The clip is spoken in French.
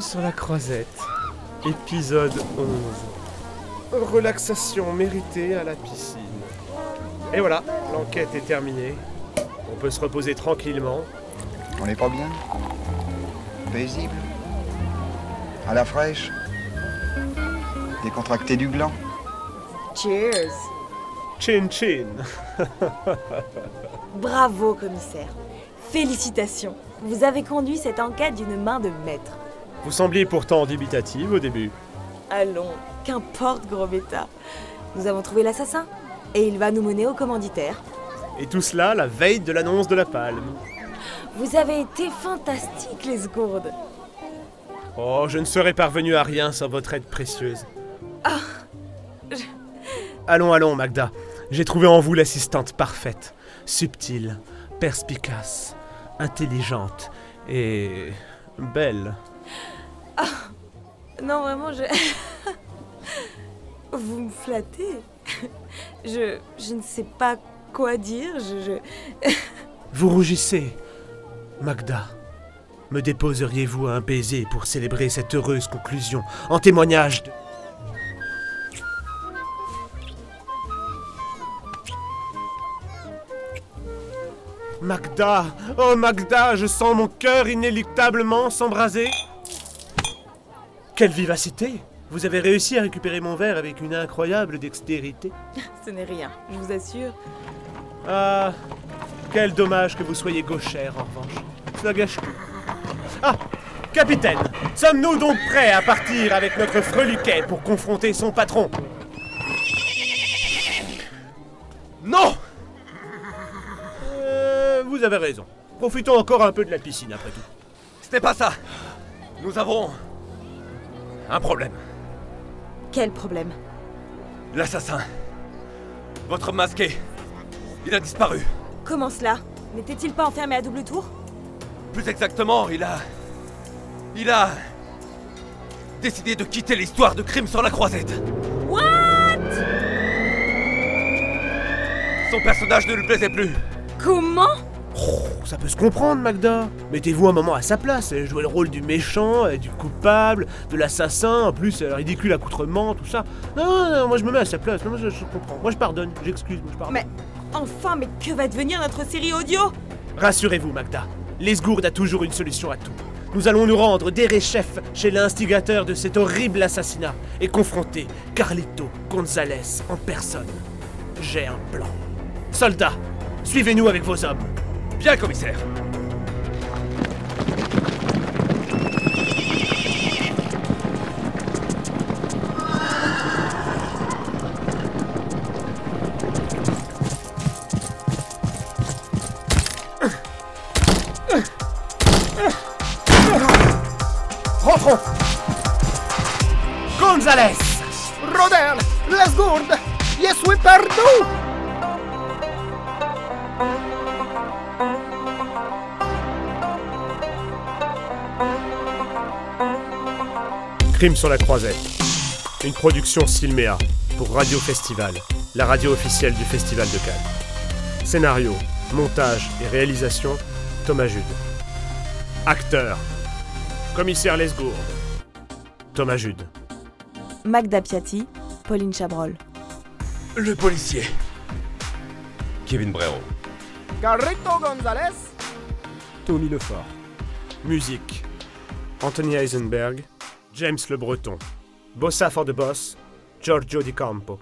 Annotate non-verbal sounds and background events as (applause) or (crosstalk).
Sur la croisette. Épisode 11. Relaxation méritée à la piscine. Et voilà, l'enquête est terminée. On peut se reposer tranquillement. On n'est pas bien? Paisible? À la fraîche? Décontracté du gland? Cheers Chin chin. (laughs) Bravo, commissaire. Félicitations. Vous avez conduit cette enquête d'une main de maître. Vous sembliez pourtant dubitative au début. Allons, qu'importe, gros bêta. Nous avons trouvé l'assassin. Et il va nous mener au commanditaire. Et tout cela la veille de l'annonce de la palme. Vous avez été fantastique, les gourdes. Oh, je ne serais parvenu à rien sans votre aide précieuse. Allons, allons, Magda. J'ai trouvé en vous l'assistante parfaite, subtile, perspicace, intelligente et belle. Non, vraiment, je... (laughs) Vous me flattez. Je... Je ne sais pas quoi dire. (laughs) Vous rougissez, Magda. Me déposeriez-vous un baiser pour célébrer cette heureuse conclusion en témoignage de... Magda Oh Magda, je sens mon cœur inéluctablement s'embraser. Quelle vivacité Vous avez réussi à récupérer mon verre avec une incroyable dextérité. (laughs) Ce n'est rien, je vous assure. Ah, quel dommage que vous soyez gauchère en revanche. Cela gâche tout. Ah, capitaine, sommes-nous donc prêts à partir avec notre freluquet pour confronter son patron? Non Euh, Vous avez raison. Profitons encore un peu de la piscine après tout. Ce n'est pas ça. Nous avons un problème. Quel problème? L'assassin. Votre masqué. Il a disparu. Comment cela? N'était-il pas enfermé à double tour? Plus exactement, il a... Il a... décidé de quitter l'histoire de crime sur la croisette. What? Son personnage ne lui plaisait plus. Comment? Oh, ça peut se comprendre, Magda. Mettez-vous un moment à sa place. Elle jouait le rôle du méchant, du coupable, de l'assassin. En plus, ridicule accoutrement, tout ça. Non, non, non, moi je me mets à sa place. Moi je, je comprends. Moi je pardonne. J'excuse. Moi je pardonne. Mais enfin, mais que va devenir notre série audio? Rassurez-vous, Magda. Lesgourde a toujours une solution à tout. Nous allons nous rendre chef chez l'instigateur de cet horrible assassinat et confronter Carlito Gonzalez en personne. J'ai un plan. Soldats, suivez-nous avec vos hommes. Bien, commissaire. Rentrons. Gonzalez. Rodel, Lesgourde, je suis perdu Crime sur la croisette. Une production Silméa pour Radio Festival, la radio officielle du Festival de Cannes. Scénario, montage et réalisation, Thomas Jude. Acteur, commissaire Lesgourde, Thomas Jude. Magda Piatti, Pauline Chabrol. Le policier. Kevin Brero. Carrito González, Tommy Lefort. Musique, Anthony Heisenberg, James Le Breton. Bossa for the Boss, Giorgio Di Campo.